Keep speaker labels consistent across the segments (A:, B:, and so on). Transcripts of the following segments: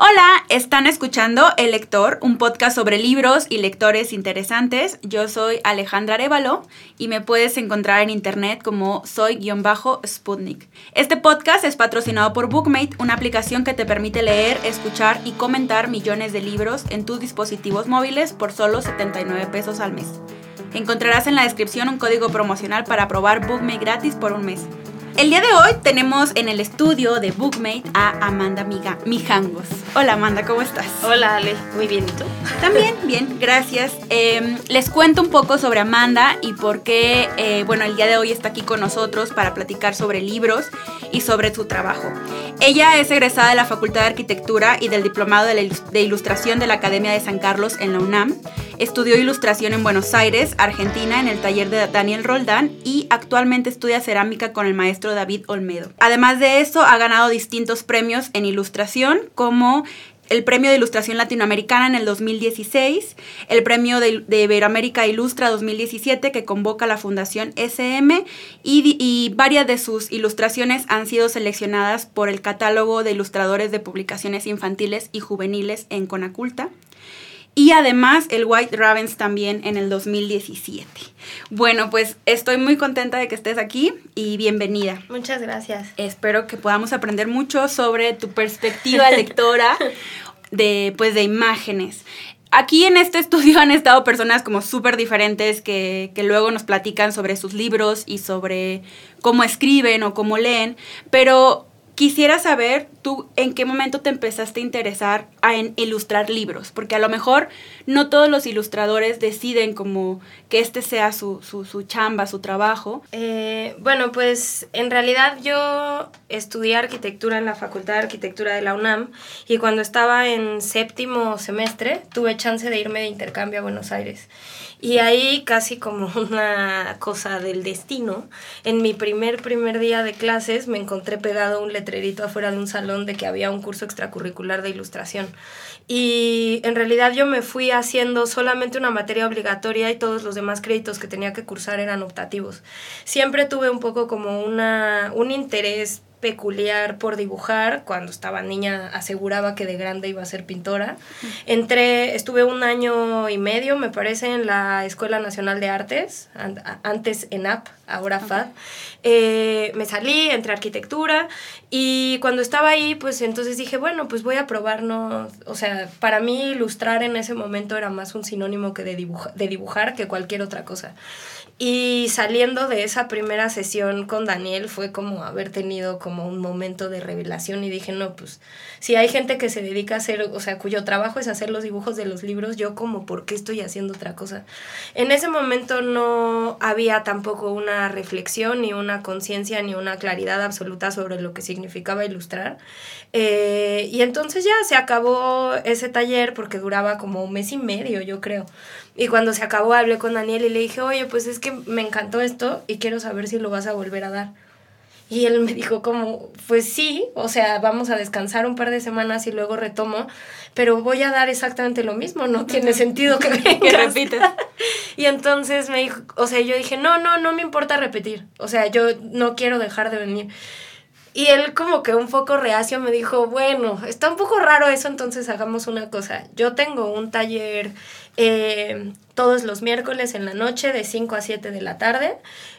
A: Hola, están escuchando El Lector, un podcast sobre libros y lectores interesantes. Yo soy Alejandra Arevalo y me puedes encontrar en internet como soy-sputnik. Este podcast es patrocinado por Bookmate, una aplicación que te permite leer, escuchar y comentar millones de libros en tus dispositivos móviles por solo 79 pesos al mes. Encontrarás en la descripción un código promocional para probar Bookmate gratis por un mes. El día de hoy tenemos en el estudio de Bookmate a Amanda Miga, Mijangos. Hola Amanda, ¿cómo estás?
B: Hola Ale, muy bien, ¿y tú?
A: También, bien, gracias. Em, les cuento un poco sobre Amanda y por qué, eh, bueno, el día de hoy está aquí con nosotros para platicar sobre libros y sobre su trabajo. Ella es egresada de la Facultad de Arquitectura y del Diplomado de Ilustración de la Academia de San Carlos en la UNAM. Estudió ilustración en Buenos Aires, Argentina, en el taller de Daniel Roldán y actualmente estudia cerámica con el maestro David Olmedo. Además de eso, ha ganado distintos premios en ilustración como el Premio de Ilustración Latinoamericana en el 2016, el Premio de, Iberoamérica Ilustra 2017 que convoca la Fundación SM y, varias de sus ilustraciones han sido seleccionadas por el catálogo de ilustradores de publicaciones infantiles y juveniles en Conaculta y además el White Ravens también en el 2017. Bueno, pues estoy muy contenta de que estés aquí y bienvenida.
B: Muchas gracias.
A: Espero que podamos aprender mucho sobre tu perspectiva lectora de, pues, de imágenes. Aquí en este estudio han estado personas como súper diferentes que, que, luego nos platican sobre sus libros y sobre cómo escriben o cómo leen, pero Quisiera saber tú en qué momento te empezaste a interesar en ilustrar libros, porque a lo mejor no todos los ilustradores deciden como que este sea su, su, chamba, su trabajo.
B: Eh, bueno, pues en realidad yo estudié arquitectura en la Facultad de Arquitectura de la UNAM y cuando estaba en séptimo semestre tuve chance de irme de intercambio a Buenos Aires. Y ahí casi como una cosa del destino, en mi primer primer día de clases me encontré pegado un letrerito afuera de un salón de que había un curso extracurricular de ilustración. Y en realidad yo me fui haciendo solamente una materia obligatoria y todos los demás créditos que tenía que cursar eran optativos. Siempre tuve un poco como una, un interés peculiar por dibujar. Cuando estaba niña aseguraba que de grande iba a ser pintora. Entré, estuve un año y medio, me parece, en la Escuela Nacional de Artes, antes ENAP, ahora FAD. Eh, me salí, entré a arquitectura y cuando estaba ahí, pues entonces dije, bueno, pues voy a probar, no, o sea, para mí ilustrar en ese momento era más un sinónimo que de, de dibujar que cualquier otra cosa. Y saliendo de esa primera sesión con Daniel fue como haber tenido como un momento de revelación y dije, no, pues si hay gente que se dedica a hacer, o sea, cuyo trabajo es hacer los dibujos de los libros, yo como, ¿por qué estoy haciendo otra cosa? En ese momento no había tampoco una reflexión, ni una conciencia, ni una claridad absoluta sobre lo que significaba ilustrar. Eh, y entonces ya se acabó ese taller porque duraba como un mes y medio, yo creo. Y cuando se acabó hablé con Daniel y le dije, oye, pues es que me encantó esto y quiero saber si lo vas a volver a dar. Y él me dijo como, pues sí, o sea, vamos a descansar un par de semanas y luego retomo, pero voy a dar exactamente lo mismo, no tiene sentido que,
A: que repites.
B: y entonces me dijo, o sea, yo dije, no, no, no me importa repetir, o sea, yo no quiero dejar de venir. Y él como que un poco reacio me dijo, bueno, está un poco raro eso, entonces hagamos una cosa. Yo tengo un taller eh, todos los miércoles en la noche de 5 a 7 de la tarde.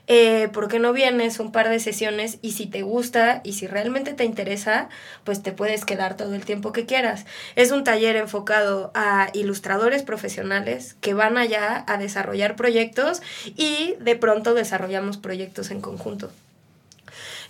B: Eh, ¿Por qué no vienes un par de sesiones? Y si te gusta y si realmente te interesa, pues te puedes quedar todo el tiempo que quieras. Es un taller enfocado a ilustradores profesionales que van allá a desarrollar proyectos y de pronto desarrollamos proyectos en conjunto.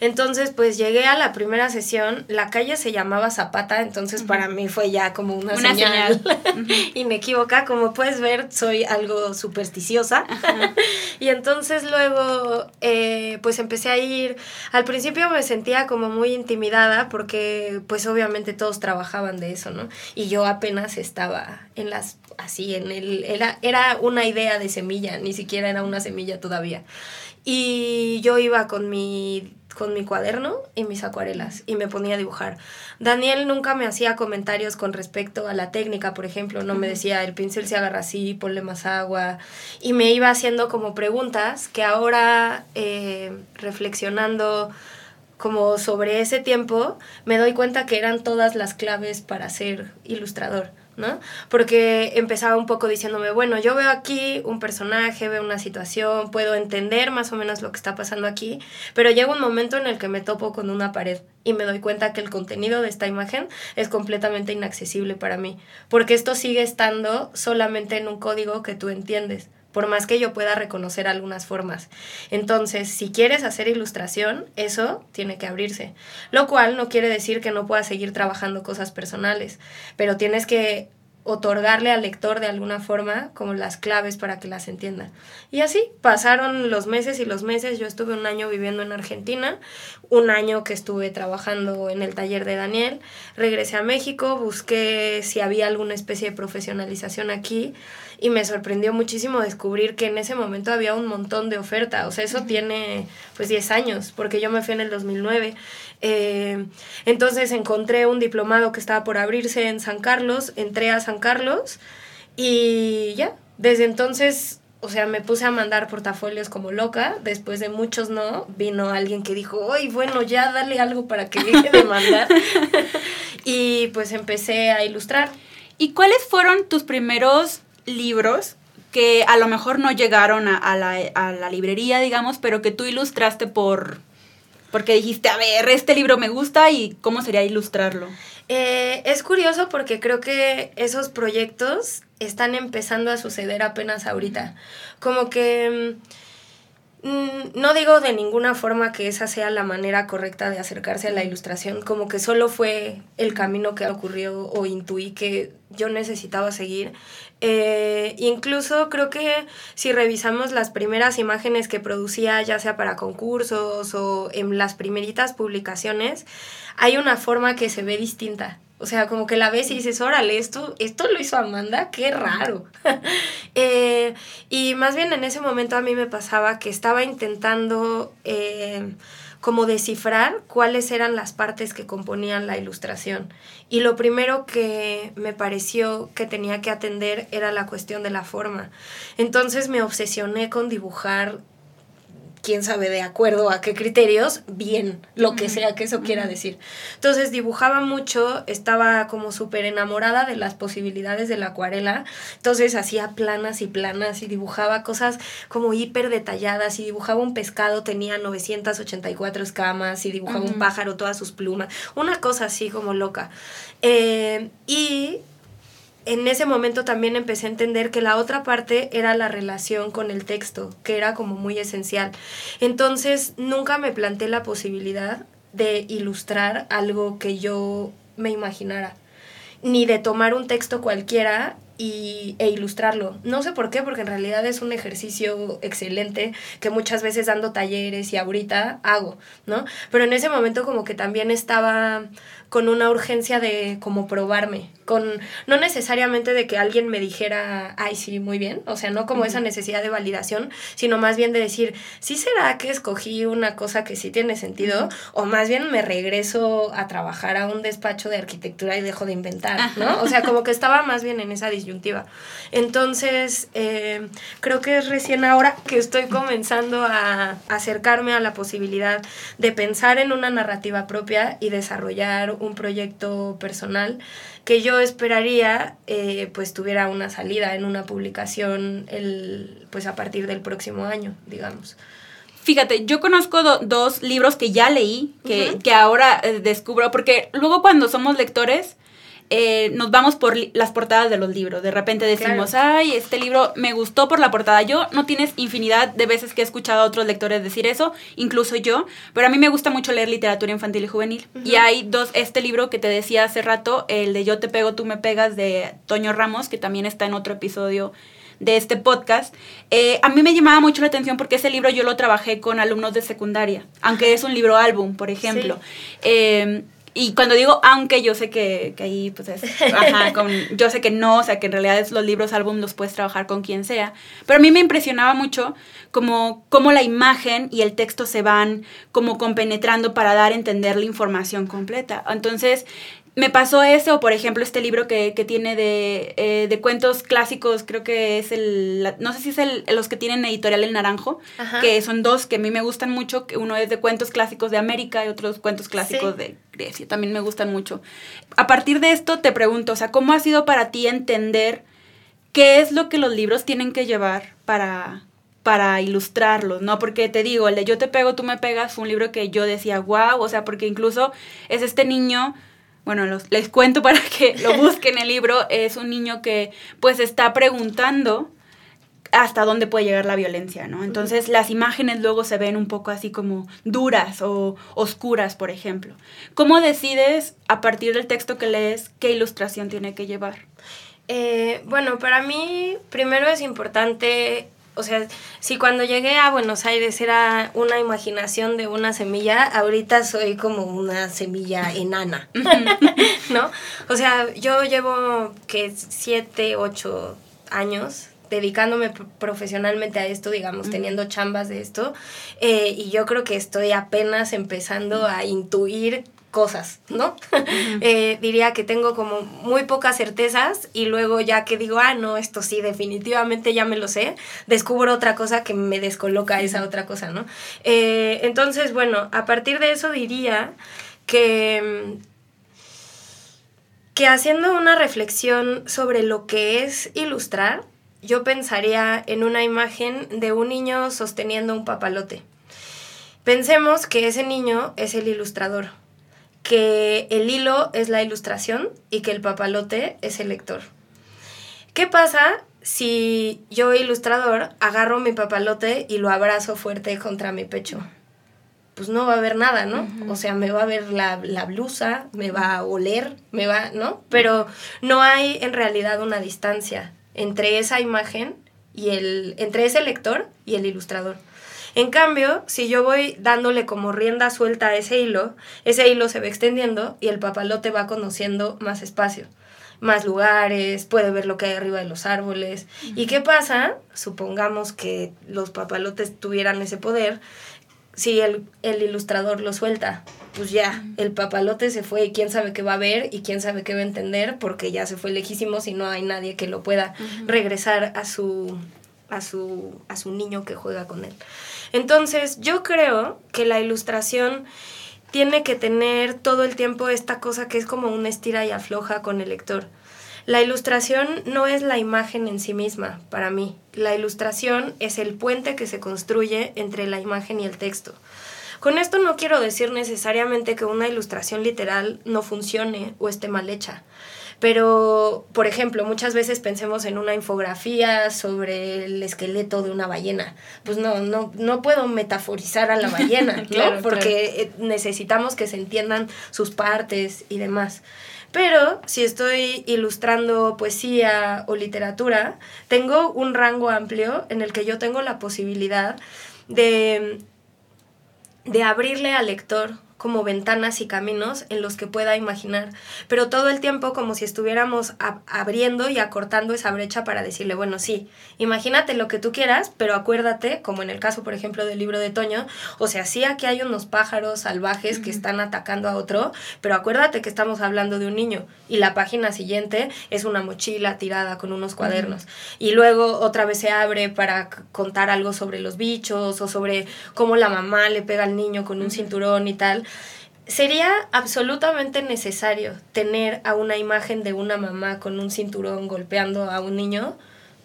B: Entonces, pues llegué a la primera sesión, la calle se llamaba Zapata, entonces para mí fue ya como una, señal, inequívoca. Como puedes ver, soy algo supersticiosa. y entonces luego, eh, pues empecé a ir, al principio me sentía como muy intimidada porque pues obviamente todos trabajaban de eso, ¿no? Y yo apenas estaba en las, así, en el, era, era una idea de semilla, ni siquiera era una semilla todavía. Y yo iba con mi con mi cuaderno y mis acuarelas y me ponía a dibujar. Daniel nunca me hacía comentarios con respecto a la técnica, por ejemplo, no me decía el pincel se agarra así, ponle más agua y me iba haciendo como preguntas que ahora eh, reflexionando como sobre ese tiempo, me doy cuenta que eran todas las claves para ser ilustrador. ¿No? Porque empezaba un poco diciéndome, bueno, yo veo aquí un personaje, veo una situación, puedo entender más o menos lo que está pasando aquí, pero llega un momento en el que me topo con una pared y me doy cuenta que el contenido de esta imagen es completamente inaccesible para mí, porque esto sigue estando solamente en un código que tú entiendes por más que yo pueda reconocer algunas formas. Entonces, si quieres hacer ilustración, eso tiene que abrirse. Lo cual no quiere decir que no puedas seguir trabajando cosas personales, pero tienes que otorgarle al lector de alguna forma como las claves para que las entienda. Y así pasaron los meses y los meses. Yo estuve un año viviendo en Argentina, un año que estuve trabajando en el taller de Daniel. Regresé a México, busqué si había alguna especie de profesionalización aquí y me sorprendió muchísimo descubrir que en ese momento había un montón de oferta. O sea, eso tiene pues 10 años, porque yo me fui en el 2009. Eh, entonces encontré un diplomado que estaba por abrirse en San Carlos, entré a San Carlos y ya, desde entonces o sea, me puse a mandar portafolios como loca. Después de muchos no, vino alguien que dijo, ¡ay, bueno, ya dale algo para que deje de mandar! y pues empecé a ilustrar.
A: ¿Y cuáles fueron tus primeros libros que a lo mejor no llegaron a, la, librería, digamos, pero que tú ilustraste por... Porque dijiste, a ver, este libro me gusta y cómo sería ilustrarlo.
B: Eh, es curioso porque creo que esos proyectos están empezando a suceder apenas ahorita. Como que... Mm, no digo de ninguna forma que esa sea la manera correcta de acercarse a la ilustración, como que solo fue el camino que ocurrió o intuí que yo necesitaba seguir. Eh, incluso creo que si revisamos las primeras imágenes que producía, ya sea para concursos o en las primeritas publicaciones, hay una forma que se ve distinta. O sea, como que la ves y dices, órale, esto, esto lo hizo Amanda, qué raro. Eh, y más bien en ese momento a mí me pasaba que estaba intentando eh, como descifrar cuáles eran las partes que componían la ilustración. Y lo primero que me pareció que tenía que atender era la cuestión de la forma. Entonces me obsesioné con dibujar quién sabe de acuerdo a qué criterios, bien, lo que sea que eso quiera decir. Entonces dibujaba mucho, estaba como súper enamorada de las posibilidades de la acuarela, entonces hacía planas y planas y dibujaba cosas como hiper detalladas y dibujaba un pescado, tenía 984 escamas y dibujaba un pájaro, todas sus plumas, una cosa así como loca. Eh, y en ese momento también empecé a entender que la otra parte era la relación con el texto, que era como muy esencial. Entonces nunca me planteé la posibilidad de ilustrar algo que yo me imaginara, ni de tomar un texto cualquiera y, e ilustrarlo. No sé por qué, porque en realidad es un ejercicio excelente que muchas veces dando talleres y ahorita hago, ¿no? Pero en ese momento como que también estaba con una urgencia de como probarme, con no necesariamente de que alguien me dijera, ay, sí, muy bien, o sea, no como esa necesidad de validación, sino más bien de decir, ¿sí será que escogí una cosa que sí tiene sentido? O más bien me regreso a trabajar a un despacho de arquitectura y dejo de inventar, ¿no? O sea, como que estaba más bien en esa disyuntiva. Entonces, eh, creo que es recién ahora que estoy comenzando a acercarme a la posibilidad de pensar en una narrativa propia y desarrollar un proyecto personal que yo esperaría eh, pues tuviera una salida en una publicación el, pues a partir del próximo año, digamos.
A: Fíjate, yo conozco dos libros que ya leí, que, que ahora eh, descubro, porque luego cuando somos lectores, eh, nos vamos por las portadas de los libros. De repente decimos, ay, este libro me gustó por la portada. Yo no tienes infinidad de veces que he escuchado a otros lectores decir eso, incluso yo, pero a mí me gusta mucho leer literatura infantil y juvenil. Y hay dos, este libro que te decía hace rato, el de Yo te pego, tú me pegas de Toño Ramos, que también está en otro episodio de este podcast, eh, a mí me llamaba mucho la atención porque ese libro yo lo trabajé con alumnos de secundaria, aunque es un libro álbum, por ejemplo. Eh, y cuando digo aunque, yo sé que, que ahí pues es, ajá, con, yo sé que no, o sea que en realidad es los libros álbum los puedes trabajar con quien sea, pero a mí me impresionaba mucho como cómo la imagen y el texto se van como compenetrando para dar a entender la información completa. Entonces, me pasó eso, por ejemplo, este libro que, tiene de, eh, de, cuentos clásicos, creo que es el, no sé si es el, los que tienen editorial El Naranjo, que son dos que a mí me gustan mucho, que uno es de cuentos clásicos de América y otros cuentos clásicos de Grecia, también me gustan mucho. A partir de esto te pregunto, o sea, ¿cómo ha sido para ti entender qué es lo que los libros tienen que llevar para, para ilustrarlos, ¿no? Porque te digo, el de Yo te pego, tú me pegas fue un libro que yo decía, wow, o sea, porque incluso es este niño bueno, les cuento para que lo busquen el libro, es un niño que pues está preguntando hasta dónde puede llegar la violencia, ¿no? Entonces las imágenes luego se ven un poco así como duras o oscuras, por ejemplo. ¿Cómo decides a partir del texto que lees qué ilustración tiene que llevar?
B: Eh, bueno, para mí primero es importante o sea, si cuando llegué a Buenos Aires era una imaginación de una semilla, ahorita soy como una semilla enana, ¿no? O sea, yo llevo que siete, ocho años dedicándome profesionalmente a esto, digamos, teniendo chambas de esto, eh, y yo creo que estoy apenas empezando a intuir cosas, ¿no? Eh, diría que tengo como muy pocas certezas y luego ya que digo, ah, no, esto sí, definitivamente ya me lo sé, descubro otra cosa que me descoloca esa otra cosa, ¿no? Eh, entonces, bueno, a partir de eso diría que, que haciendo una reflexión sobre lo que es ilustrar, yo pensaría en una imagen de un niño sosteniendo un papalote. Pensemos que ese niño es el ilustrador que el hilo es la ilustración y que el papalote es el lector. ¿Qué pasa si yo, ilustrador, agarro mi papalote y lo abrazo fuerte contra mi pecho? Pues no va a haber nada, ¿no? O sea, me va a ver la, blusa, me va a oler, me va, ¿no? Pero no hay en realidad una distancia entre esa imagen y el, entre ese lector y el ilustrador. En cambio, si yo voy dándole como rienda suelta a ese hilo, ese hilo se va extendiendo y el papalote va conociendo más espacio, más lugares, puede ver lo que hay arriba de los árboles. ¿Y qué pasa? Supongamos que los papalotes tuvieran ese poder, si el, ilustrador lo suelta, pues ya, el papalote se fue y quién sabe qué va a ver y quién sabe qué va a entender porque ya se fue lejísimo si no hay nadie que lo pueda regresar a su, a su, a su niño que juega con él. Entonces, yo creo que la ilustración tiene que tener todo el tiempo esta cosa que es como una estira y afloja con el lector. La ilustración no es la imagen en sí misma, para mí. La ilustración es el puente que se construye entre la imagen y el texto. Con esto no quiero decir necesariamente que una ilustración literal no funcione o esté mal hecha. Pero, por ejemplo, muchas veces pensemos en una infografía sobre el esqueleto de una ballena. Pues no, no, no puedo metaforizar a la ballena, ¿no? Porque eh, necesitamos que se entiendan sus partes y demás. Pero si estoy ilustrando poesía o literatura, tengo un rango amplio en el que yo tengo la posibilidad de, de abrirle al lector como ventanas y caminos en los que pueda imaginar, pero todo el tiempo como si estuviéramos abriendo y acortando esa brecha para decirle, bueno, sí, imagínate lo que tú quieras, pero acuérdate, como en el caso, por ejemplo, del libro de Toño, o sea, sí aquí hay unos pájaros salvajes que están atacando a otro, pero acuérdate que estamos hablando de un niño y la página siguiente es una mochila tirada con unos cuadernos. Y luego otra vez se abre para contar algo sobre los bichos o sobre cómo la mamá le pega al niño con un cinturón y tal ¿Sería absolutamente necesario tener a una imagen de una mamá con un cinturón golpeando a un niño?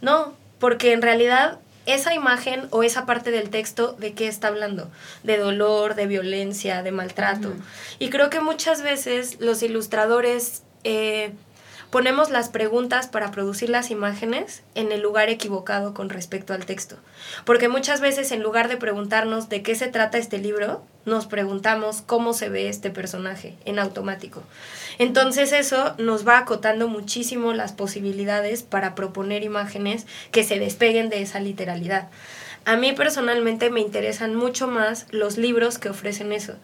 B: No, porque en realidad esa imagen o esa parte del texto de qué está hablando, de dolor, de violencia, de maltrato. Y creo que muchas veces los ilustradores eh, ponemos las preguntas para producir las imágenes en el lugar equivocado con respecto al texto. Porque muchas veces en lugar de preguntarnos de qué se trata este libro, nos preguntamos cómo se ve este personaje en automático. Entonces eso nos va acotando muchísimo las posibilidades para proponer imágenes que se despeguen de esa literalidad. A mí personalmente me interesan mucho más los libros que ofrecen eso,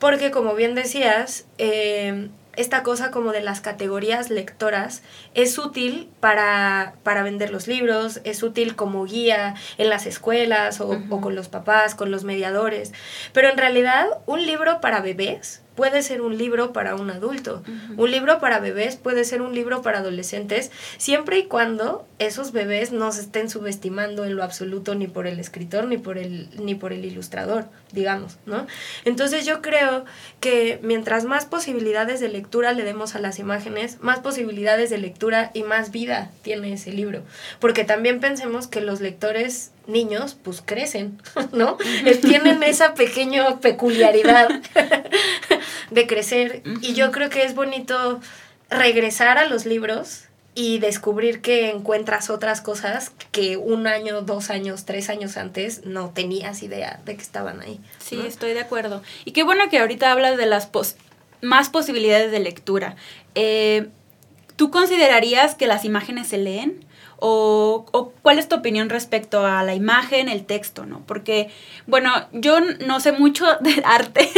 B: porque como bien decías, eh, esta cosa como de las categorías lectoras es útil para, para vender los libros, es útil como guía en las escuelas o, o, con los papás, con los mediadores. Pero en realidad un libro para bebés puede ser un libro para un adulto. Un libro para bebés puede ser un libro para adolescentes, siempre y cuando esos bebés no se estén subestimando en lo absoluto ni por el escritor ni por el, ni por el ilustrador, digamos, ¿no? Entonces yo creo que mientras más posibilidades de lectura le demos a las imágenes, más posibilidades de lectura y más vida tiene ese libro. Porque también pensemos que los lectores niños pues crecen, ¿no? Tienen esa pequeña peculiaridad de crecer y yo creo que es bonito regresar a los libros y descubrir que encuentras otras cosas que un año, dos años, tres años antes no tenías idea de que estaban ahí.
A: Sí, estoy de acuerdo. Y qué bueno que ahorita hablas de las más posibilidades de lectura. Eh, ¿Tú considerarías que las imágenes se leen? O, o, cuál es tu opinión respecto a la imagen, el texto, ¿no? Porque, bueno, yo no sé mucho del arte,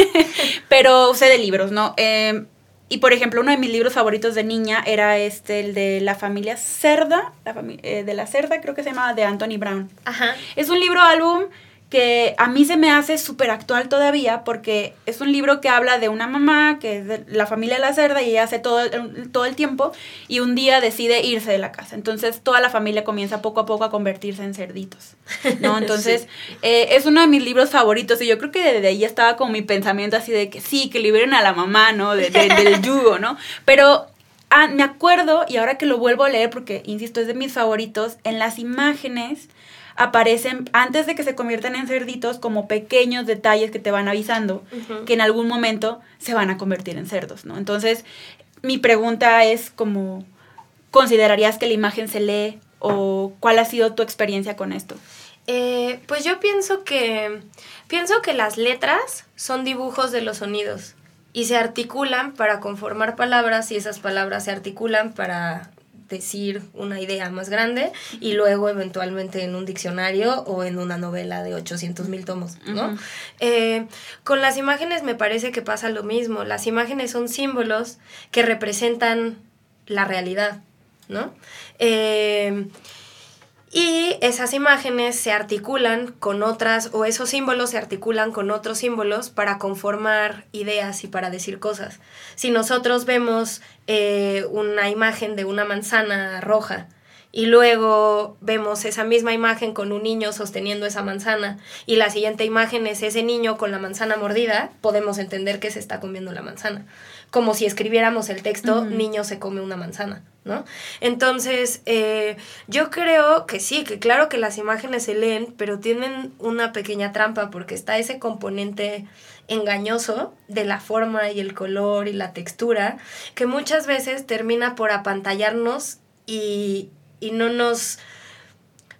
A: pero sé de libros, ¿no? Eh, y por ejemplo, uno de mis libros favoritos de niña era este, el de la familia Cerda, la eh, de la Cerda, creo que se llamaba, de Anthony Brown.
B: Ajá.
A: Es un libro álbum que a mí se me hace súper actual todavía porque es un libro que habla de una mamá que es de la familia de la cerda y ella hace todo el, todo el tiempo y un día decide irse de la casa. Entonces toda la familia comienza poco a poco a convertirse en cerditos, ¿no? Entonces eh, es uno de mis libros favoritos y yo creo que desde ahí estaba como mi pensamiento así de que sí, que liberen a la mamá, ¿no? del yugo, ¿no? Pero ah, me acuerdo y ahora que lo vuelvo a leer porque, insisto, es de mis favoritos, en las imágenes aparecen, antes de que se conviertan en cerditos, como pequeños detalles que te van avisando que en algún momento se van a convertir en cerdos, ¿no? Entonces, mi pregunta es como, ¿considerarías que la imagen se lee o cuál ha sido tu experiencia con esto?
B: Eh, pues yo pienso que, pienso que las letras son dibujos de los sonidos y se articulan para conformar palabras y esas palabras se articulan para decir una idea más grande y luego eventualmente en un diccionario o en una novela de 800 mil tomos, ¿no? Eh, con las imágenes me parece que pasa lo mismo. Las imágenes son símbolos que representan la realidad, ¿no? Eh, y esas imágenes se articulan con otras, o esos símbolos se articulan con otros símbolos para conformar ideas y para decir cosas. Si nosotros vemos eh, una imagen de una manzana roja, y luego vemos esa misma imagen con un niño sosteniendo esa manzana y la siguiente imagen es ese niño con la manzana mordida, podemos entender que se está comiendo la manzana. Como si escribiéramos el texto, niño se come una manzana, ¿no? Entonces, eh, yo creo que sí, que claro que las imágenes se leen, pero tienen una pequeña trampa porque está ese componente engañoso de la forma y el color y la textura que muchas veces termina por apantallarnos y, y no nos,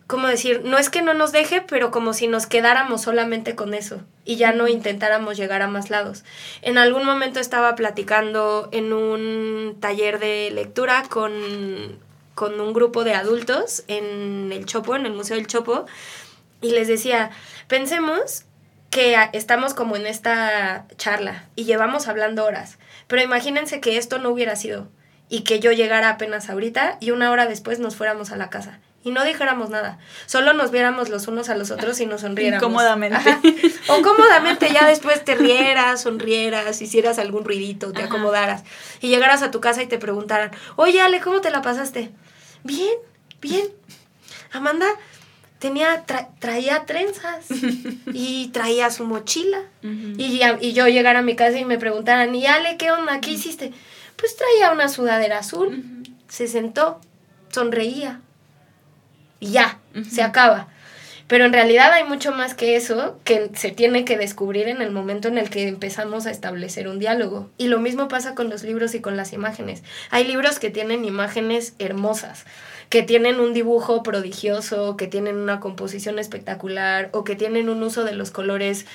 B: ¿cómo decir? No es que no nos deje, pero como si nos quedáramos solamente con eso y ya no intentáramos llegar a más lados. En algún momento estaba platicando en un taller de lectura con, con un grupo de adultos en el Chopo, en el Museo del Chopo, y les decía, pensemos que estamos como en esta charla y llevamos hablando horas, pero imagínense que esto no hubiera sido y que yo llegara apenas ahorita y una hora después nos fuéramos a la casa y no dijéramos nada, solo nos viéramos los unos a los otros y nos sonriéramos.
A: Incómodamente.
B: O cómodamente ya después te rieras, sonrieras, hicieras algún ruidito, te acomodaras y llegaras a tu casa y te preguntaran, oye Ale, ¿cómo te la pasaste? Bien, bien. Amanda tenía, traía trenzas y traía su mochila. y, y yo llegara a mi casa y me preguntaran, ¿y Ale qué onda? ¿Qué hiciste? Pues traía una sudadera azul, se sentó, sonreía y ya, se acaba. Pero en realidad hay mucho más que eso que se tiene que descubrir en el momento en el que empezamos a establecer un diálogo. Y lo mismo pasa con los libros y con las imágenes. Hay libros que tienen imágenes hermosas, que tienen un dibujo prodigioso, que tienen una composición espectacular o que tienen un uso de los colores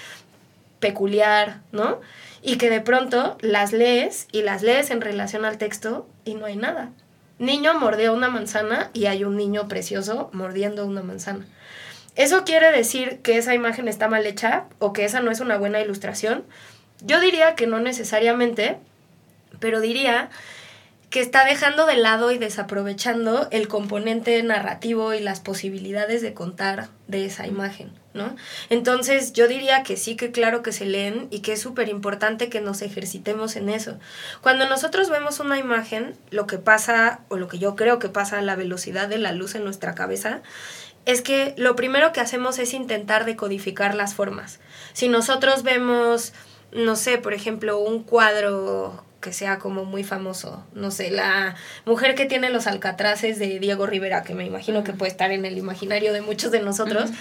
B: peculiar, ¿no? Y que de pronto las lees y las lees en relación al texto y no hay nada. Niño mordió una manzana y hay un niño precioso mordiendo una manzana. ¿Eso quiere decir que esa imagen está mal hecha o que esa no es una buena ilustración? Yo diría que no necesariamente, pero diría que está dejando de lado y desaprovechando el componente narrativo y las posibilidades de contar de esa imagen, ¿no? Entonces yo diría que sí, que claro que se leen y que es súper importante que nos ejercitemos en eso. Cuando nosotros vemos una imagen, lo que pasa, o lo que yo creo que pasa a la velocidad de la luz en nuestra cabeza, es que lo primero que hacemos es intentar decodificar las formas. Si nosotros vemos, no sé, por ejemplo, un cuadro que sea como muy famoso, no sé, la mujer que tiene los alcatraces de Diego Rivera, que me imagino que puede estar en el imaginario de muchos de nosotros.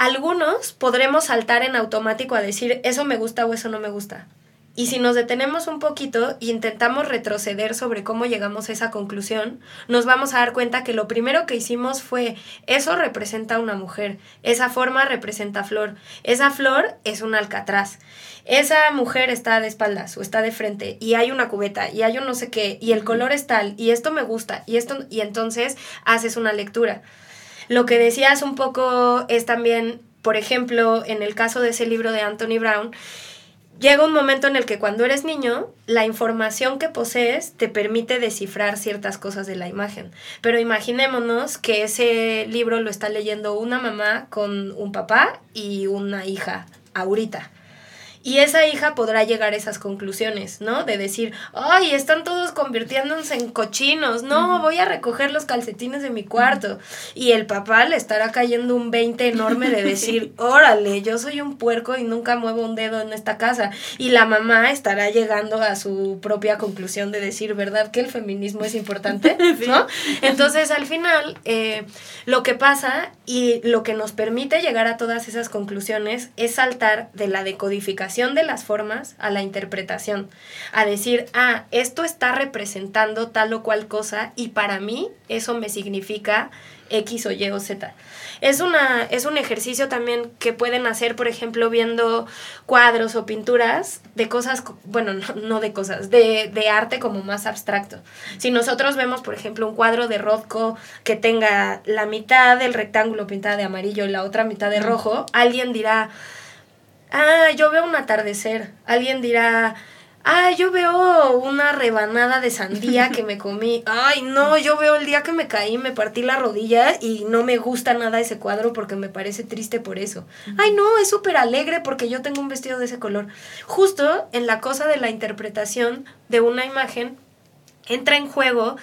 B: Algunos podremos saltar en automático a decir eso me gusta o eso no me gusta. Y si nos detenemos un poquito e intentamos retroceder sobre cómo llegamos a esa conclusión, nos vamos a dar cuenta que lo primero que hicimos fue, eso representa a una mujer, esa forma representa flor, esa flor es un alcatraz, esa mujer está de espaldas o está de frente y hay una cubeta y hay un no sé qué y el color es tal y esto me gusta y esto y entonces haces una lectura. Lo que decías un poco es también, por ejemplo, en el caso de ese libro de Anthony Brown, llega un momento en el que cuando eres niño, la información que posees te permite descifrar ciertas cosas de la imagen. Pero imaginémonos que ese libro lo está leyendo una mamá con un papá y una hija ahorita. Y esa hija podrá llegar a esas conclusiones, ¿no? De decir, ay, están todos convirtiéndose en cochinos, no, voy a recoger los calcetines de mi cuarto. Y el papá le estará cayendo un 20 enorme de decir, órale, yo soy un puerco y nunca muevo un dedo en esta casa. Y la mamá estará llegando a su propia conclusión de decir, ¿verdad que el feminismo es importante? ¿No? Entonces, al final, eh, lo que pasa y lo que nos permite llegar a todas esas conclusiones es saltar de la decodificación de las formas a la interpretación, a decir, ah, esto está representando tal o cual cosa y para mí eso me significa X o Y o Z. Es, una, es un ejercicio también que pueden hacer, por ejemplo, viendo cuadros o pinturas de cosas, bueno, no, de cosas, de, de, arte como más abstracto. Si nosotros vemos, por ejemplo, un cuadro de Rothko que tenga la mitad del rectángulo pintada de amarillo y la otra mitad de rojo, alguien dirá, ah, yo veo un atardecer. Alguien dirá, ah, yo veo una rebanada de sandía que me comí. Ay, no, yo veo el día que me caí, me partí la rodilla y no me gusta nada ese cuadro porque me parece triste por eso. Ay, no, es súper alegre porque yo tengo un vestido de ese color. Justo en la cosa de la interpretación de una imagen entra en juego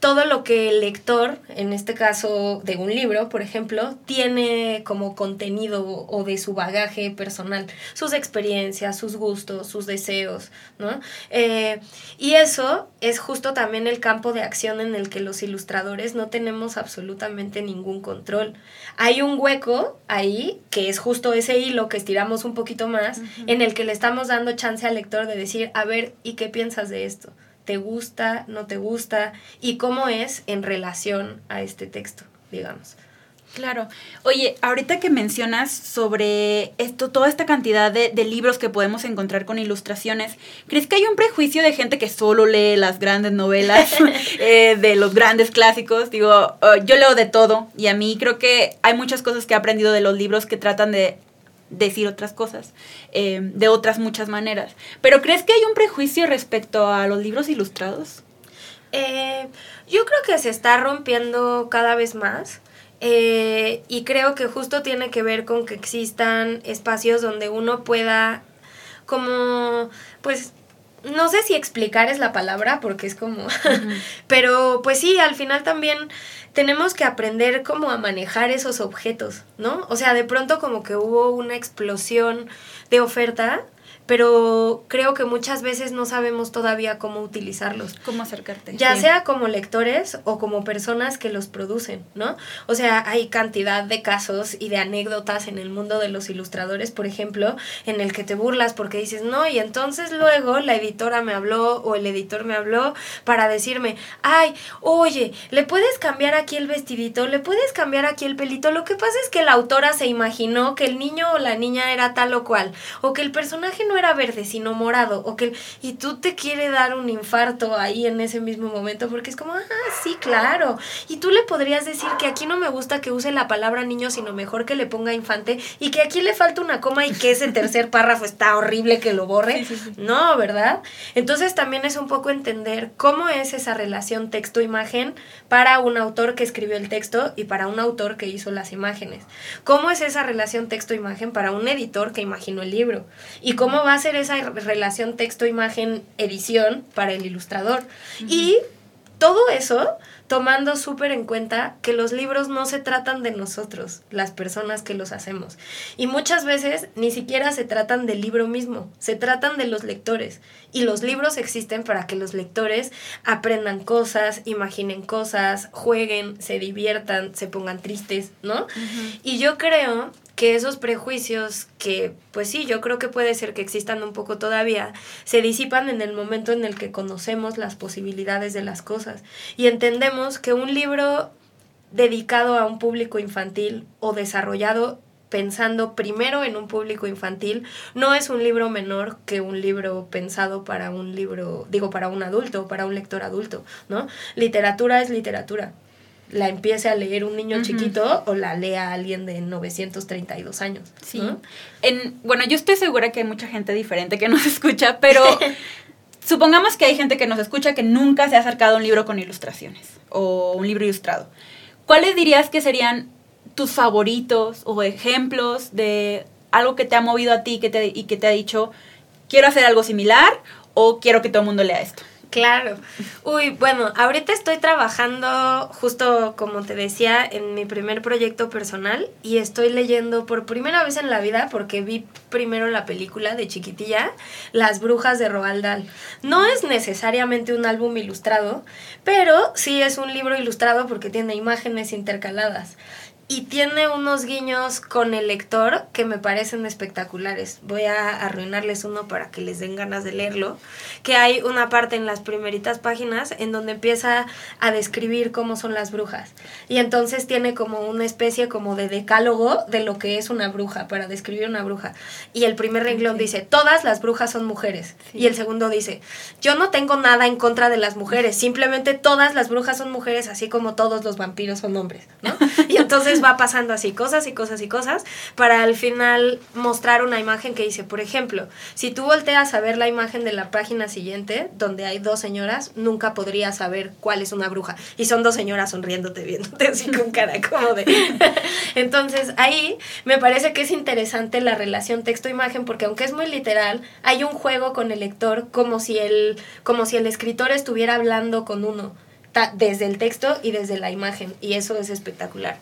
B: todo lo que el lector, en este caso de un libro, por ejemplo, tiene como contenido o de su bagaje personal, sus experiencias, sus gustos, sus deseos, ¿no? Eh, y eso es justo también el campo de acción en el que los ilustradores no tenemos absolutamente ningún control. Hay un hueco ahí, que es justo ese hilo que estiramos un poquito más, en el que le estamos dando chance al lector de decir, a ver, ¿y qué piensas de esto? Te gusta, no te gusta y cómo es en relación a este texto, digamos.
A: Claro. Oye, ahorita que mencionas sobre esto, toda esta cantidad de, libros que podemos encontrar con ilustraciones, ¿crees que hay un prejuicio de gente que solo lee las grandes novelas, eh, de los grandes clásicos? Digo, oh, yo leo de todo y a mí creo que hay muchas cosas que he aprendido de los libros que tratan de decir otras cosas eh, de otras muchas maneras. Pero ¿crees que hay un prejuicio respecto a los libros ilustrados?
B: Eh, yo creo que se está rompiendo cada vez más. Eh, y creo que justo tiene que ver con que existan espacios donde uno pueda como pues no sé si explicar es la palabra porque es como pero pues sí al final también tenemos que aprender cómo a manejar esos objetos, ¿no? O sea, de pronto como que hubo una explosión de oferta pero creo que muchas veces no sabemos todavía cómo utilizarlos.
A: Cómo acercarte.
B: Ya sea como lectores o como personas que los producen, ¿no? O sea, hay cantidad de casos y de anécdotas en el mundo de los ilustradores, por ejemplo, en el que te burlas porque dices, no, y entonces luego la editora me habló o el editor me habló para decirme, ay, oye, ¿le puedes cambiar aquí el vestidito? ¿Le puedes cambiar aquí el pelito? Lo que pasa es que la autora se imaginó que el niño o la niña era tal o cual, o que el personaje no era verde, sino morado, o que, y tú te quiere dar un infarto ahí en ese mismo momento, porque es como, ah, sí, claro. Y tú le podrías decir que aquí no me gusta que use la palabra niño, sino mejor que le ponga infante, y que aquí le falta una coma y que ese tercer párrafo está horrible que lo borre. No, ¿verdad? Entonces también es un poco entender cómo es esa relación texto-imagen para un autor que escribió el texto y para un autor que hizo las imágenes. ¿Cómo es esa relación texto-imagen para un editor que imaginó el libro? ¿Y cómo va a ser esa relación texto-imagen-edición para el ilustrador? Y todo eso tomando súper en cuenta que los libros no se tratan de nosotros, las personas que los hacemos. Y muchas veces ni siquiera se tratan del libro mismo, se tratan de los lectores. Y los libros existen para que los lectores aprendan cosas, imaginen cosas, jueguen, se diviertan, se pongan tristes, ¿no? Y yo creo que esos prejuicios que, pues sí, yo creo que puede ser que existan un poco todavía, se disipan en el momento en el que conocemos las posibilidades de las cosas y entendemos que un libro dedicado a un público infantil o desarrollado pensando primero en un público infantil, no es un libro menor que un libro pensado para un libro, digo, para un adulto, para un lector adulto, ¿no? Literatura es literatura la empiece a leer un niño chiquito o la lea alguien de 932 años. Sí.
A: En, bueno, yo estoy segura que hay mucha gente diferente que nos escucha, pero supongamos que hay gente que nos escucha que nunca se ha acercado a un libro con ilustraciones o un libro ilustrado. ¿Cuáles dirías que serían tus favoritos o ejemplos de algo que te ha movido a ti que te, y que te ha dicho, quiero hacer algo similar o quiero que todo el mundo lea esto?
B: Claro. Uy, bueno, ahorita estoy trabajando justo como te decía en mi primer proyecto personal y estoy leyendo por primera vez en la vida porque vi primero la película de chiquitilla, Las brujas de Roald Dahl. No es necesariamente un álbum ilustrado, pero sí es un libro ilustrado porque tiene imágenes intercaladas y tiene unos guiños con el lector que me parecen espectaculares. Voy a arruinarles uno para que les den ganas de leerlo. Que hay una parte en las primeritas páginas en donde empieza a describir cómo son las brujas. Y entonces tiene como una especie como de decálogo de lo que es una bruja, para describir una bruja. Y el primer renglón dice, todas las brujas son mujeres. Y el segundo dice, yo no tengo nada en contra de las mujeres, simplemente todas las brujas son mujeres, así como todos los vampiros son hombres. ¿no? Y entonces va pasando así cosas y cosas y cosas para al final mostrar una imagen que dice, por ejemplo, si tú volteas a ver la imagen de la página siguiente, donde hay dos señoras, nunca podrías saber cuál es una bruja. Y son dos señoras sonriéndote, viéndote así con cara como de... Entonces ahí me parece que es interesante la relación texto-imagen porque aunque es muy literal, hay un juego con el lector como si el, como si el escritor estuviera hablando con uno desde el texto y desde la imagen y eso es espectacular.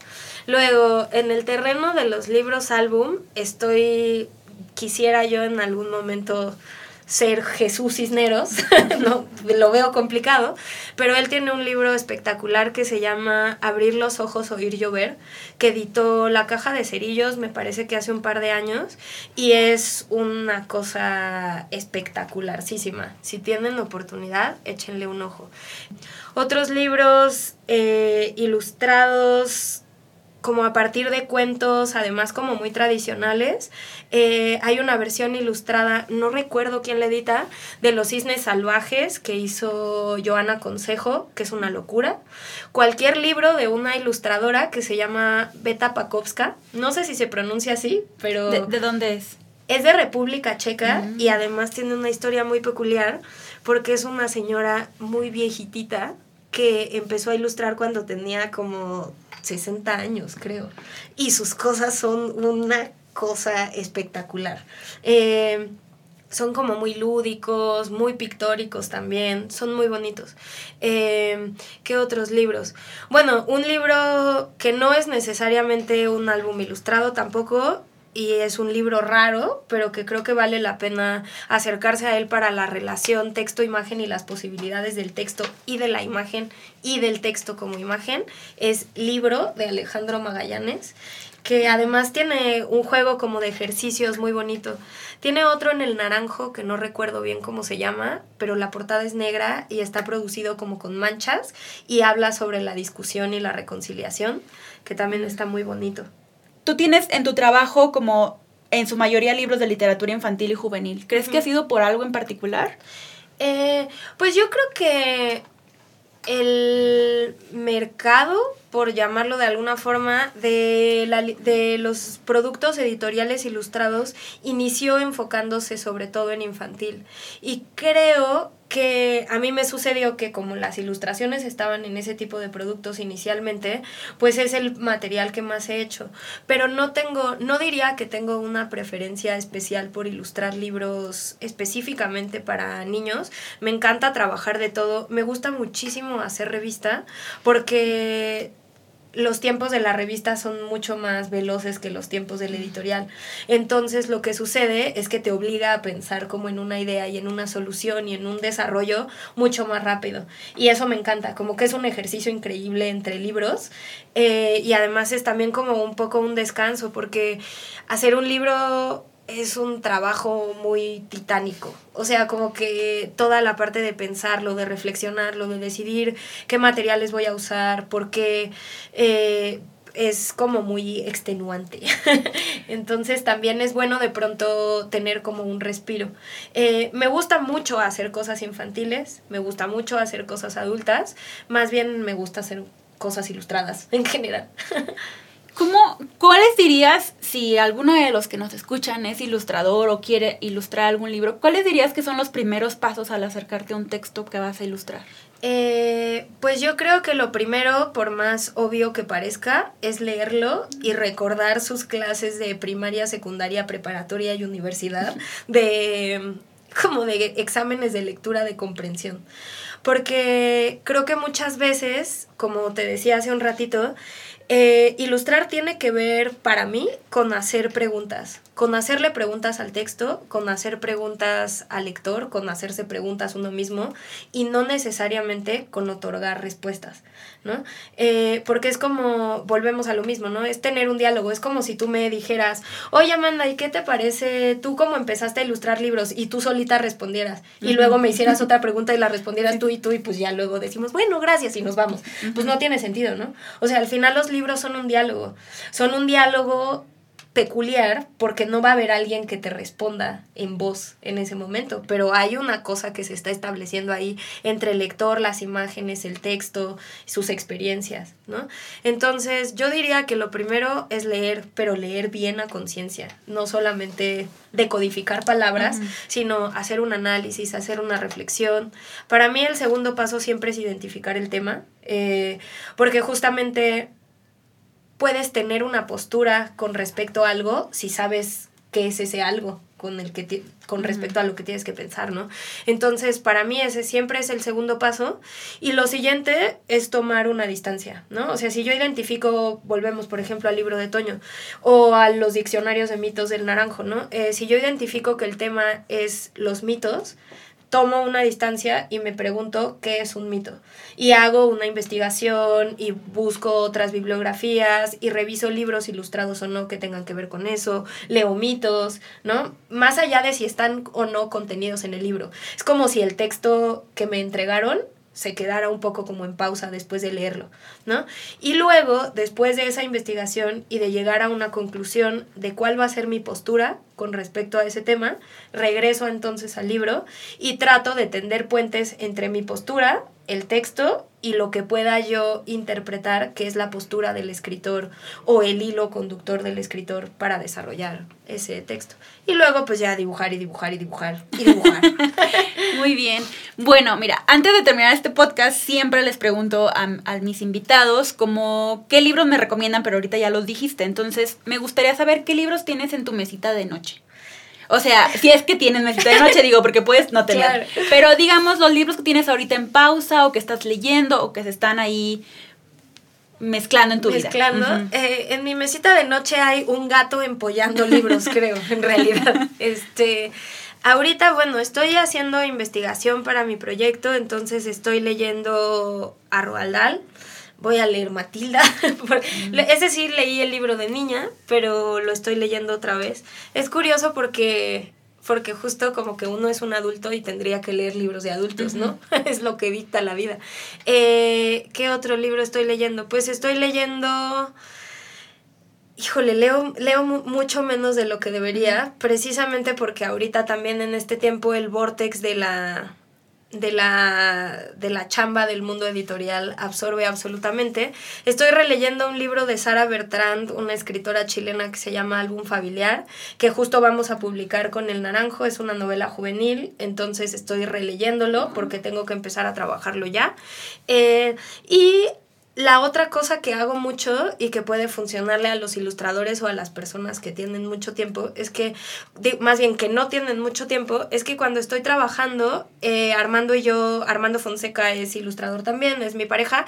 B: Luego, en el terreno de los libros álbum, estoy, quisiera yo en algún momento ser Jesús Cisneros, no, lo veo complicado, pero él tiene un libro espectacular que se llama Abrir los ojos, oír llover, que editó La Caja de Cerillos, me parece que hace un par de años, y es una cosa espectacularísima. Si tienen oportunidad, échenle un ojo. Otros libros eh, ilustrados como a partir de cuentos, además como muy tradicionales. Eh, hay una versión ilustrada, no recuerdo quién la edita, de Los Cisnes Salvajes que hizo Joana Consejo, que es una locura. Cualquier libro de una ilustradora que se llama Beta Pakowska, no sé si se pronuncia así, pero...
A: ¿De, dónde es?
B: Es de República Checa mm. y además tiene una historia muy peculiar porque es una señora muy viejitita que empezó a ilustrar cuando tenía como 60 años, creo. Y sus cosas son una cosa espectacular. Eh, son como muy lúdicos, muy pictóricos también, son muy bonitos. Eh, ¿Qué otros libros? Bueno, un libro que no es necesariamente un álbum ilustrado tampoco, y es un libro raro, pero que creo que vale la pena acercarse a él para la relación texto-imagen y las posibilidades del texto y de la imagen y del texto como imagen. Es Libro de Alejandro Magallanes, que además tiene un juego como de ejercicios muy bonito. Tiene otro en el naranjo que no recuerdo bien cómo se llama, pero la portada es negra y está producido como con manchas y habla sobre la discusión y la reconciliación, que también está muy bonito
A: tú tienes en tu trabajo como en su mayoría libros de literatura infantil y juvenil. ¿Crees que ha sido por algo en particular?
B: Eh, pues yo creo que el mercado, por llamarlo de alguna forma, de, la, de los productos editoriales ilustrados inició enfocándose sobre todo en infantil. Y creo que a mí me sucedió que como las ilustraciones estaban en ese tipo de productos inicialmente, pues es el material que más he hecho. Pero no tengo, no diría que tengo una preferencia especial por ilustrar libros específicamente para niños. Me encanta trabajar de todo. Me gusta muchísimo hacer revista porque los tiempos de la revista son mucho más veloces que los tiempos del editorial. Entonces lo que sucede es que te obliga a pensar como en una idea y en una solución y en un desarrollo mucho más rápido. Y eso me encanta, como que es un ejercicio increíble entre libros eh, y además es también como un poco un descanso porque hacer un libro es un trabajo muy titánico. O sea, como que toda la parte de pensarlo, de reflexionarlo, de decidir qué materiales voy a usar, porque eh, es como muy extenuante. Entonces también es bueno de pronto tener como un respiro. Eh, me gusta mucho hacer cosas infantiles, me gusta mucho hacer cosas adultas, más bien me gusta hacer cosas ilustradas en general.
A: ¿Cómo, ¿Cuáles dirías, si alguno de los que nos escuchan es ilustrador o quiere ilustrar algún libro, cuáles dirías que son los primeros pasos al acercarte a un texto que vas a ilustrar?
B: Eh, pues yo creo que lo primero, por más obvio que parezca, es leerlo y recordar sus clases de primaria, secundaria, preparatoria y universidad de como de exámenes de lectura de comprensión. Porque creo que muchas veces, como te decía hace un ratito, eh, ilustrar tiene que ver para mí con hacer preguntas, con hacerle preguntas al texto, con hacer preguntas al lector, con hacerse preguntas uno mismo y no necesariamente con otorgar respuestas, ¿no? Eh, porque es como, volvemos a lo mismo, ¿no? Es tener un diálogo, es como si tú me dijeras, oye Amanda, ¿y qué te parece tú cómo empezaste a ilustrar libros? Y tú solita respondieras y luego me hicieras otra pregunta y la respondieras tú y tú y pues ya luego decimos, bueno, gracias y nos vamos. Pues no tiene sentido, ¿no? O sea, al final los libros son un diálogo. Son un diálogo peculiar porque no va a haber alguien que te responda en voz en ese momento, pero hay una cosa que se está estableciendo ahí entre el lector, las imágenes, el texto, sus experiencias, ¿no? Entonces, yo diría que lo primero es leer, pero leer bien a conciencia, no solamente decodificar palabras, sino hacer un análisis, hacer una reflexión. Para mí el segundo paso siempre es identificar el tema, eh, porque justamente puedes tener una postura con respecto a algo si sabes qué es ese algo con el que con respecto a lo que tienes que pensar, ¿no? Entonces, para mí ese siempre es el segundo paso y lo siguiente es tomar una distancia, ¿no? O sea, si yo identifico, volvemos por ejemplo al libro de Toño o a los diccionarios de mitos del naranjo, ¿no? Eh, si yo identifico que el tema es los mitos, tomo una distancia y me pregunto qué es un mito. Y hago una investigación y busco otras bibliografías y reviso libros ilustrados o no que tengan que ver con eso, leo mitos, ¿no? Más allá de si están o no contenidos en el libro. Es como si el texto que me entregaron se quedara un poco como en pausa después de leerlo, ¿no? Y luego, después de esa investigación y de llegar a una conclusión de cuál va a ser mi postura con respecto a ese tema, regreso entonces al libro y trato de tender puentes entre mi postura, el texto y lo que pueda yo interpretar que es la postura del escritor o el hilo conductor del escritor para desarrollar ese texto. Y luego pues ya dibujar y dibujar y dibujar y dibujar.
A: Muy bien. Bueno, mira, antes de terminar este podcast siempre les pregunto a, mis invitados como qué libros me recomiendan, pero ahorita ya los dijiste. Entonces me gustaría saber qué libros tienes en tu mesita de noche. O sea, si es que tienes mesita de noche, digo, porque puedes no tener. Pero digamos, los libros que tienes ahorita en pausa o que estás leyendo o que se están ahí mezclando en tu
B: vida. Mezclando. Eh, en mi mesita de noche hay un gato empollando libros, creo, en realidad. Este. Ahorita, bueno, estoy haciendo investigación para mi proyecto, entonces estoy leyendo a Roald Dahl voy a leer Matilda. es decir, leí el libro de niña, pero lo estoy leyendo otra vez. Es curioso porque porque justo como que uno es un adulto y tendría que leer libros de adultos, ¿no? es lo que dicta la vida. Eh, ¿Qué otro libro estoy leyendo? Pues estoy leyendo Híjole, leo, leo mucho menos de lo que debería, precisamente porque ahorita también en este tiempo el vortex de la, de la, de la chamba del mundo editorial absorbe absolutamente. Estoy releyendo un libro de Sara Bertrand, una escritora chilena que se llama Álbum Familiar, que justo vamos a publicar con El Naranjo, es una novela juvenil, entonces estoy releyéndolo porque tengo que empezar a trabajarlo ya. Eh, y la otra cosa que hago mucho y que puede funcionarle a los ilustradores o a las personas que tienen mucho tiempo es que, más bien que no tienen mucho tiempo, es que cuando estoy trabajando, eh, Armando y yo, Armando Fonseca es ilustrador también, es mi pareja,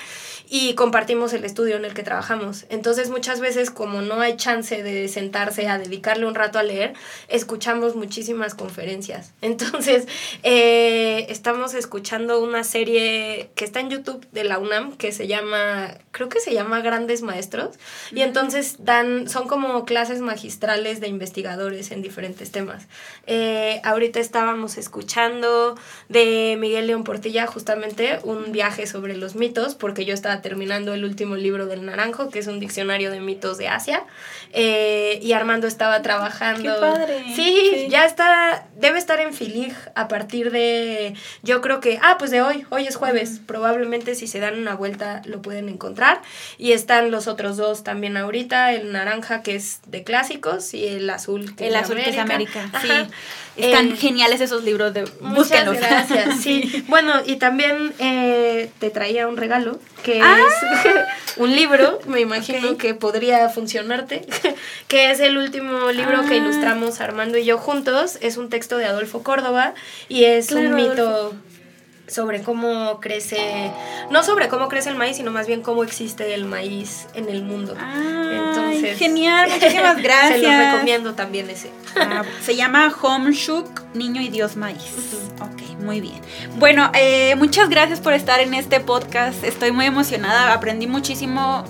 B: y compartimos el estudio en el que trabajamos. Entonces muchas veces como no hay chance de sentarse a dedicarle un rato a leer, escuchamos muchísimas conferencias. Entonces eh, estamos escuchando una serie que está en YouTube de la UNAM que se llama creo que se llama Grandes Maestros, y entonces dan, son como clases magistrales de investigadores en diferentes temas. Eh, ahorita estábamos escuchando de Miguel León Portilla justamente un viaje sobre los mitos, porque yo estaba terminando el último libro del Naranjo, que es un diccionario de mitos de Asia, eh, y Armando estaba trabajando.
A: ¡Qué padre!
B: Sí, ya está, debe estar en Filig a partir de, yo creo que, ah, pues de hoy, hoy es jueves, probablemente si se dan una vuelta lo pueden encontrar. Y están los otros dos también ahorita, el naranja que es de clásicos y el azul
A: que el es azul que es América. Sí. Están eh, geniales esos libros de
B: Muchas gracias. Sí. bueno, y también eh, te traía un regalo que ah. es un libro, me imagino que podría funcionarte, que es el último libro que ah. ilustramos Armando y yo juntos. Es un texto de Adolfo Córdoba y es un mito sobre cómo crece, no sobre cómo crece el maíz, sino más bien cómo existe el maíz en el mundo.
A: Entonces, genial, muchísimas gracias.
B: Se lo recomiendo también ese.
A: Ah, se llama Home Shuk, Niño y Dios Maíz. Ok, muy bien. Bueno, eh, muchas gracias por estar en este podcast. Estoy muy emocionada, aprendí muchísimo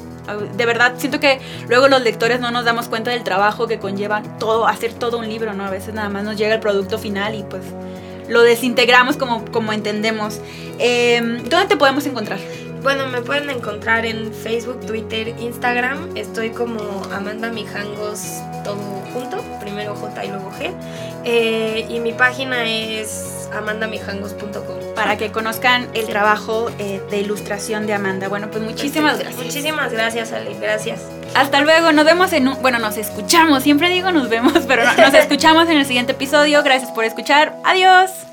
A: de verdad siento que luego los lectores no nos damos cuenta del trabajo que conlleva todo, hacer todo un libro, ¿no? A veces nada más nos llega el producto final y pues lo desintegramos como, como entendemos. Em, ¿Dónde te podemos encontrar?
B: Bueno, me pueden encontrar en Facebook, Twitter, Instagram. Estoy como Amanda Mijangos, todo junto, primero J y luego G. Eh, y mi página es amandamijangos.com.
A: Para que conozcan el trabajo eh, de ilustración de Amanda. Bueno, pues muchísimas gracias.
B: Muchísimas gracias, Ale. Gracias.
A: Hasta luego, nos vemos en un... Bueno, nos escuchamos, siempre digo nos vemos, pero nos escuchamos en el siguiente episodio. Gracias por escuchar. Adiós.